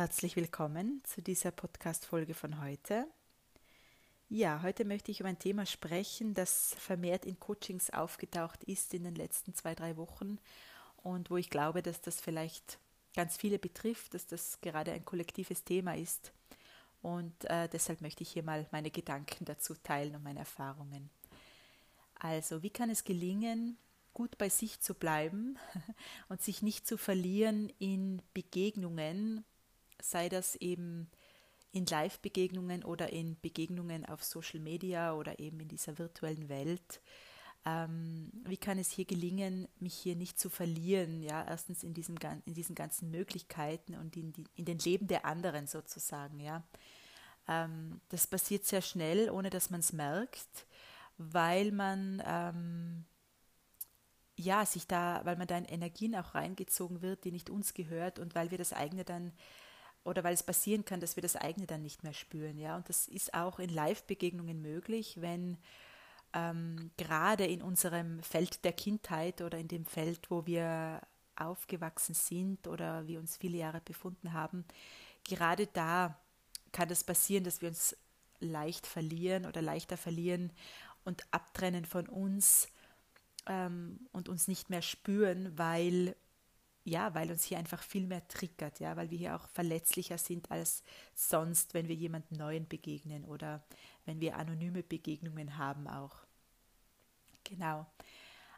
Herzlich willkommen zu dieser Podcast-Folge von heute. Ja, heute möchte ich über ein Thema sprechen, das vermehrt in Coachings aufgetaucht ist in den letzten zwei, drei Wochen und wo ich glaube, dass das vielleicht ganz viele betrifft, dass das gerade ein kollektives Thema ist. Und äh, deshalb möchte ich hier mal meine Gedanken dazu teilen und meine Erfahrungen. Also, wie kann es gelingen, gut bei sich zu bleiben und sich nicht zu verlieren in Begegnungen, sei das eben in Live-Begegnungen oder in Begegnungen auf Social Media oder eben in dieser virtuellen Welt. Ähm, wie kann es hier gelingen, mich hier nicht zu verlieren? Ja, erstens in, diesem, in diesen ganzen Möglichkeiten und in, die, in den Leben der anderen sozusagen. Ja, ähm, das passiert sehr schnell, ohne dass man es merkt, weil man ähm, ja, sich da, weil man da in Energien auch reingezogen wird, die nicht uns gehört und weil wir das eigene dann oder weil es passieren kann, dass wir das eigene dann nicht mehr spüren, ja. Und das ist auch in Live-Begegnungen möglich, wenn ähm, gerade in unserem Feld der Kindheit oder in dem Feld, wo wir aufgewachsen sind oder wir uns viele Jahre befunden haben, gerade da kann das passieren, dass wir uns leicht verlieren oder leichter verlieren und abtrennen von uns ähm, und uns nicht mehr spüren, weil ja, weil uns hier einfach viel mehr triggert, ja, weil wir hier auch verletzlicher sind als sonst, wenn wir jemand Neuen begegnen oder wenn wir anonyme Begegnungen haben auch. Genau.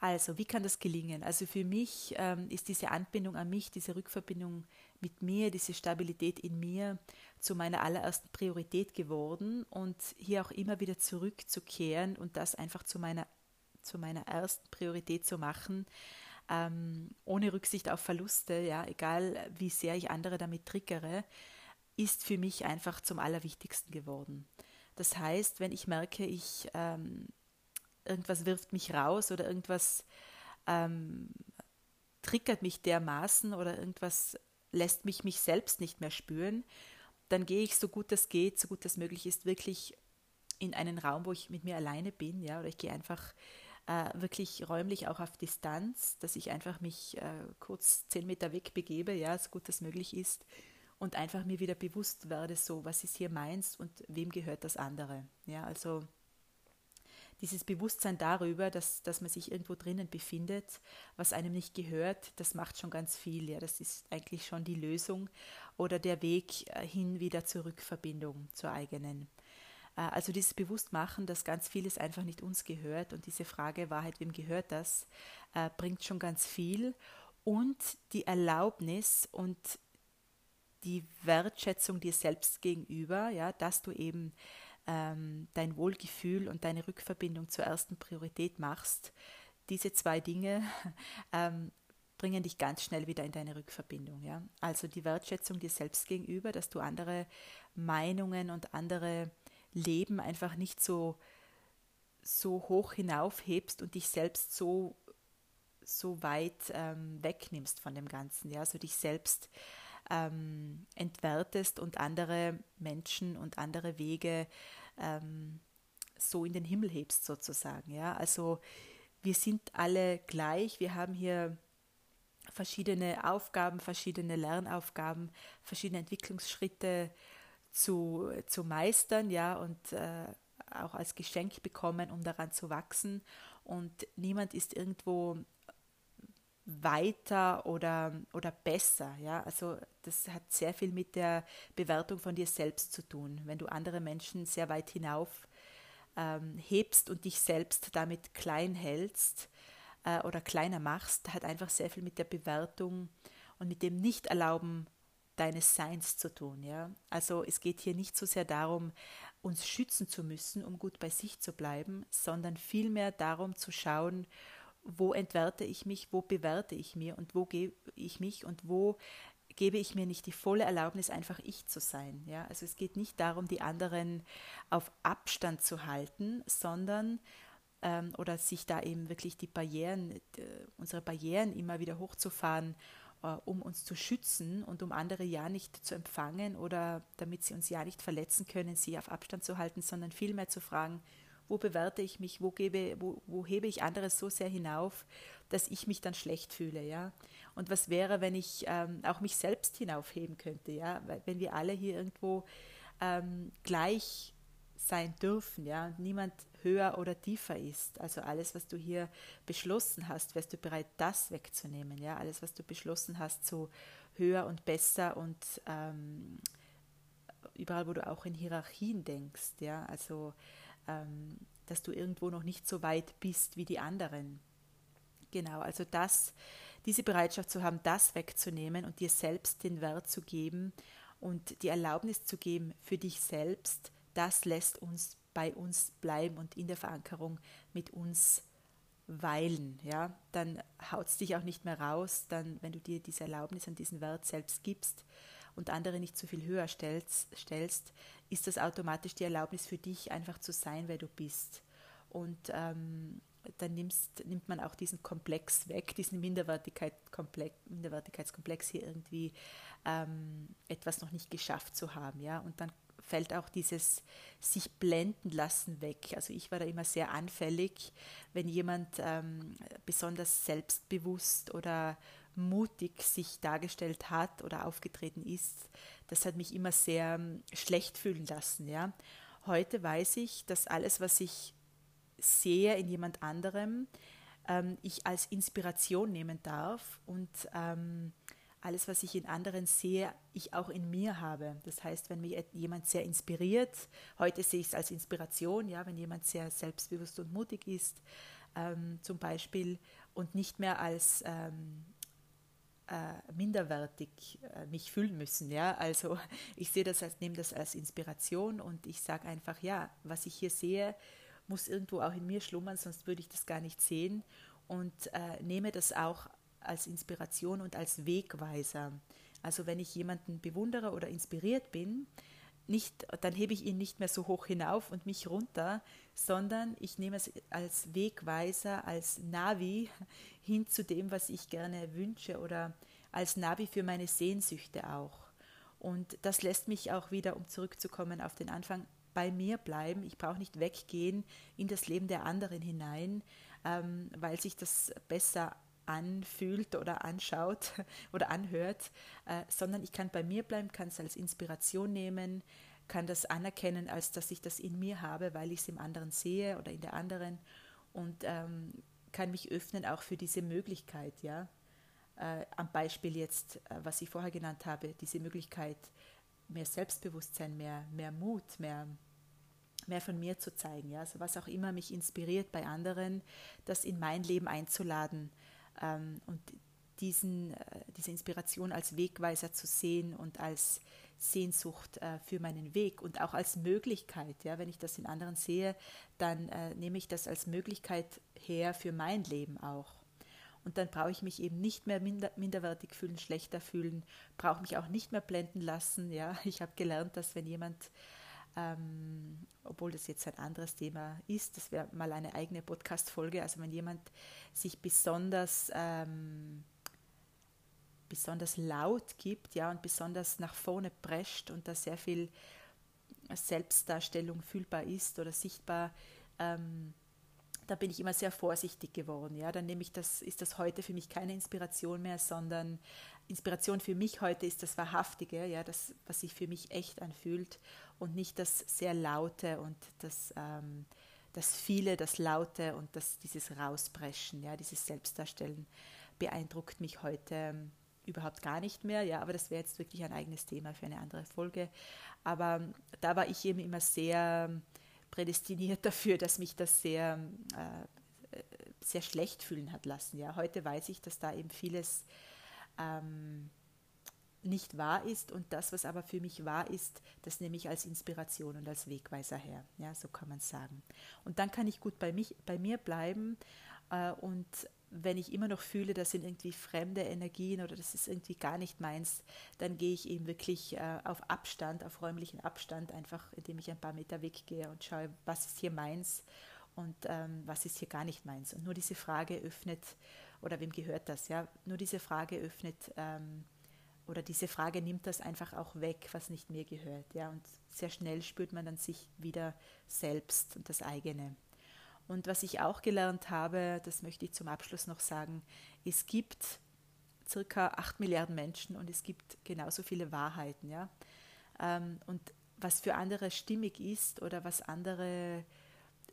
Also, wie kann das gelingen? Also für mich ähm, ist diese Anbindung an mich, diese Rückverbindung mit mir, diese Stabilität in mir zu meiner allerersten Priorität geworden und hier auch immer wieder zurückzukehren und das einfach zu meiner, zu meiner ersten Priorität zu machen, ähm, ohne Rücksicht auf Verluste, ja, egal wie sehr ich andere damit triggere, ist für mich einfach zum Allerwichtigsten geworden. Das heißt, wenn ich merke, ich ähm, irgendwas wirft mich raus oder irgendwas ähm, triggert mich dermaßen oder irgendwas lässt mich mich selbst nicht mehr spüren, dann gehe ich so gut es geht, so gut es möglich ist, wirklich in einen Raum, wo ich mit mir alleine bin, ja, oder ich gehe einfach äh, wirklich räumlich auch auf Distanz, dass ich einfach mich äh, kurz zehn Meter weg begebe, ja, so gut das möglich ist, und einfach mir wieder bewusst werde, so, was ist hier meins und wem gehört das andere. Ja, also dieses Bewusstsein darüber, dass, dass man sich irgendwo drinnen befindet, was einem nicht gehört, das macht schon ganz viel. Ja, das ist eigentlich schon die Lösung oder der Weg äh, hin wieder zur Rückverbindung zur eigenen. Äh, also dieses Bewusstmachen, dass ganz vieles einfach nicht uns gehört und diese Frage Wahrheit, wem gehört das, äh, bringt schon ganz viel. Und die Erlaubnis und die Wertschätzung dir selbst gegenüber, ja, dass du eben ähm, dein Wohlgefühl und deine Rückverbindung zur ersten Priorität machst, diese zwei Dinge ähm, bringen dich ganz schnell wieder in deine Rückverbindung. Ja? Also die Wertschätzung dir selbst gegenüber, dass du andere Meinungen und andere Leben einfach nicht so, so hoch hinaufhebst und dich selbst so, so weit ähm, wegnimmst von dem Ganzen, ja, so dich selbst ähm, entwertest und andere Menschen und andere Wege ähm, so in den Himmel hebst sozusagen, ja. Also wir sind alle gleich, wir haben hier verschiedene Aufgaben, verschiedene Lernaufgaben, verschiedene Entwicklungsschritte zu, zu meistern, ja, und äh, auch als Geschenk bekommen, um daran zu wachsen. Und niemand ist irgendwo weiter oder, oder besser. Ja? Also das hat sehr viel mit der Bewertung von dir selbst zu tun. Wenn du andere Menschen sehr weit hinauf ähm, hebst und dich selbst damit klein hältst äh, oder kleiner machst, hat einfach sehr viel mit der Bewertung und mit dem Nicht-Erlauben deines Seins zu tun. Ja? Also es geht hier nicht so sehr darum, uns schützen zu müssen, um gut bei sich zu bleiben, sondern vielmehr darum zu schauen, wo entwerte ich mich, wo bewerte ich mir und wo gebe ich mich und wo gebe ich mir nicht die volle Erlaubnis, einfach ich zu sein. Ja? Also es geht nicht darum, die anderen auf Abstand zu halten, sondern ähm, oder sich da eben wirklich die Barrieren, äh, unsere Barrieren immer wieder hochzufahren um uns zu schützen und um andere ja nicht zu empfangen oder damit sie uns ja nicht verletzen können, sie auf Abstand zu halten, sondern vielmehr zu fragen, wo bewerte ich mich, wo, gebe, wo, wo hebe ich anderes so sehr hinauf, dass ich mich dann schlecht fühle, ja. Und was wäre, wenn ich ähm, auch mich selbst hinaufheben könnte, ja, wenn wir alle hier irgendwo ähm, gleich sein dürfen, ja, und niemand höher oder tiefer ist. Also alles, was du hier beschlossen hast, wärst du bereit, das wegzunehmen, ja, alles, was du beschlossen hast, so höher und besser und ähm, überall, wo du auch in Hierarchien denkst, ja, also ähm, dass du irgendwo noch nicht so weit bist wie die anderen. Genau, also das, diese Bereitschaft zu haben, das wegzunehmen und dir selbst den Wert zu geben und die Erlaubnis zu geben für dich selbst, das lässt uns bei uns bleiben und in der Verankerung mit uns weilen. Ja? Dann haut es dich auch nicht mehr raus, dann, wenn du dir diese Erlaubnis und diesen Wert selbst gibst und andere nicht zu viel höher stellst, stellst, ist das automatisch die Erlaubnis für dich, einfach zu sein, wer du bist. Und ähm, dann nimmst, nimmt man auch diesen Komplex weg, diesen Minderwertigkeitskomplex, Minderwertigkeitskomplex hier irgendwie ähm, etwas noch nicht geschafft zu haben. Ja? Und dann fällt auch dieses sich blenden lassen weg. Also ich war da immer sehr anfällig, wenn jemand ähm, besonders selbstbewusst oder mutig sich dargestellt hat oder aufgetreten ist. Das hat mich immer sehr ähm, schlecht fühlen lassen. Ja. Heute weiß ich, dass alles, was ich sehe in jemand anderem, ähm, ich als Inspiration nehmen darf und ähm, alles, was ich in anderen sehe, ich auch in mir habe. Das heißt, wenn mich jemand sehr inspiriert, heute sehe ich es als Inspiration, ja, wenn jemand sehr selbstbewusst und mutig ist, ähm, zum Beispiel, und nicht mehr als ähm, äh, minderwertig äh, mich fühlen müssen. Ja? Also ich sehe das als, nehme das als Inspiration und ich sage einfach, ja, was ich hier sehe, muss irgendwo auch in mir schlummern, sonst würde ich das gar nicht sehen und äh, nehme das auch als Inspiration und als Wegweiser. Also wenn ich jemanden bewundere oder inspiriert bin, nicht, dann hebe ich ihn nicht mehr so hoch hinauf und mich runter, sondern ich nehme es als Wegweiser, als Navi hin zu dem, was ich gerne wünsche oder als Navi für meine Sehnsüchte auch. Und das lässt mich auch wieder, um zurückzukommen auf den Anfang, bei mir bleiben. Ich brauche nicht weggehen in das Leben der anderen hinein, ähm, weil sich das besser anfühlt oder anschaut oder anhört, äh, sondern ich kann bei mir bleiben, kann es als Inspiration nehmen, kann das anerkennen, als dass ich das in mir habe, weil ich es im anderen sehe oder in der anderen und ähm, kann mich öffnen auch für diese Möglichkeit, ja. Äh, am Beispiel jetzt, äh, was ich vorher genannt habe, diese Möglichkeit, mehr Selbstbewusstsein, mehr, mehr Mut, mehr, mehr von mir zu zeigen, ja. Also was auch immer mich inspiriert bei anderen, das in mein Leben einzuladen, und diesen, äh, diese Inspiration als Wegweiser zu sehen und als Sehnsucht äh, für meinen Weg und auch als Möglichkeit. Ja, wenn ich das in anderen sehe, dann äh, nehme ich das als Möglichkeit her für mein Leben auch. Und dann brauche ich mich eben nicht mehr minder, minderwertig fühlen, schlechter fühlen, brauche mich auch nicht mehr blenden lassen. Ja, ich habe gelernt, dass wenn jemand ähm, obwohl das jetzt ein anderes Thema ist. Das wäre mal eine eigene Podcast-Folge. Also wenn jemand sich besonders, ähm, besonders laut gibt, ja, und besonders nach vorne prescht und da sehr viel Selbstdarstellung fühlbar ist oder sichtbar, ähm, da bin ich immer sehr vorsichtig geworden. Ja, dann nehme ich das, ist das heute für mich keine Inspiration mehr, sondern Inspiration für mich heute ist das Wahrhaftige, ja, das, was sich für mich echt anfühlt und nicht das sehr Laute und das, ähm, das Viele, das Laute und das, dieses Rauspreschen, ja, dieses Selbstdarstellen beeindruckt mich heute ähm, überhaupt gar nicht mehr, ja, aber das wäre jetzt wirklich ein eigenes Thema für eine andere Folge. Aber ähm, da war ich eben immer sehr ähm, prädestiniert dafür, dass mich das sehr, äh, sehr schlecht fühlen hat lassen. Ja, heute weiß ich, dass da eben vieles ähm, nicht wahr ist und das, was aber für mich wahr ist, das nehme ich als Inspiration und als Wegweiser her. Ja, so kann man sagen. Und dann kann ich gut bei, mich, bei mir bleiben äh, und wenn ich immer noch fühle, das sind irgendwie fremde Energien oder das ist irgendwie gar nicht meins, dann gehe ich eben wirklich äh, auf Abstand, auf räumlichen Abstand, einfach indem ich ein paar Meter weggehe und schaue, was ist hier meins und ähm, was ist hier gar nicht meins. Und nur diese Frage öffnet, oder wem gehört das, ja, nur diese Frage öffnet ähm, oder diese Frage nimmt das einfach auch weg, was nicht mir gehört. Ja? Und sehr schnell spürt man dann sich wieder selbst und das eigene. Und was ich auch gelernt habe, das möchte ich zum Abschluss noch sagen, es gibt circa 8 Milliarden Menschen und es gibt genauso viele Wahrheiten. Ja? Ähm, und was für andere stimmig ist oder was andere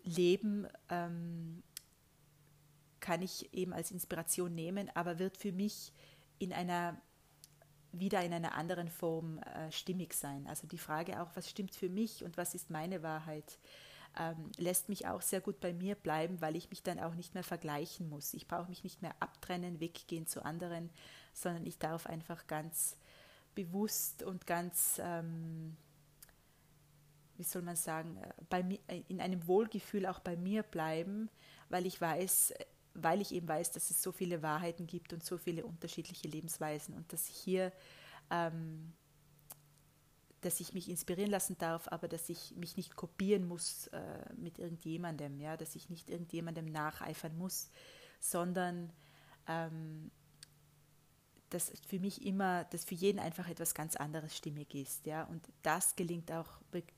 leben, ähm, kann ich eben als Inspiration nehmen, aber wird für mich in einer wieder in einer anderen Form äh, stimmig sein. Also die Frage auch, was stimmt für mich und was ist meine Wahrheit, ähm, lässt mich auch sehr gut bei mir bleiben, weil ich mich dann auch nicht mehr vergleichen muss. Ich brauche mich nicht mehr abtrennen, weggehen zu anderen, sondern ich darf einfach ganz bewusst und ganz, ähm, wie soll man sagen, äh, bei mir, äh, in einem Wohlgefühl auch bei mir bleiben, weil ich weiß, weil ich eben weiß, dass es so viele Wahrheiten gibt und so viele unterschiedliche Lebensweisen und dass ich hier, ähm, dass ich mich inspirieren lassen darf, aber dass ich mich nicht kopieren muss äh, mit irgendjemandem, ja, dass ich nicht irgendjemandem nacheifern muss, sondern ähm, dass für mich immer, dass für jeden einfach etwas ganz anderes stimmig ist, ja, und das gelingt auch,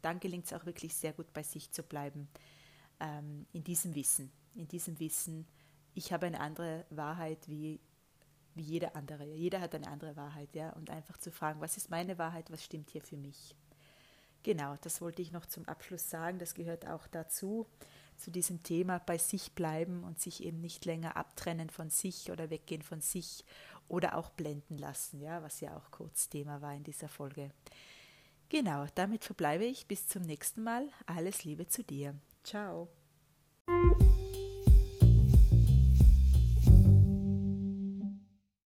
dann gelingt es auch wirklich sehr gut bei sich zu bleiben, ähm, in diesem Wissen, in diesem Wissen, ich habe eine andere Wahrheit wie, wie jeder andere. Jeder hat eine andere Wahrheit, ja. Und einfach zu fragen, was ist meine Wahrheit, was stimmt hier für mich? Genau, das wollte ich noch zum Abschluss sagen. Das gehört auch dazu, zu diesem Thema bei sich bleiben und sich eben nicht länger abtrennen von sich oder weggehen von sich oder auch blenden lassen, ja, was ja auch kurz Thema war in dieser Folge. Genau, damit verbleibe ich bis zum nächsten Mal. Alles Liebe zu dir. Ciao.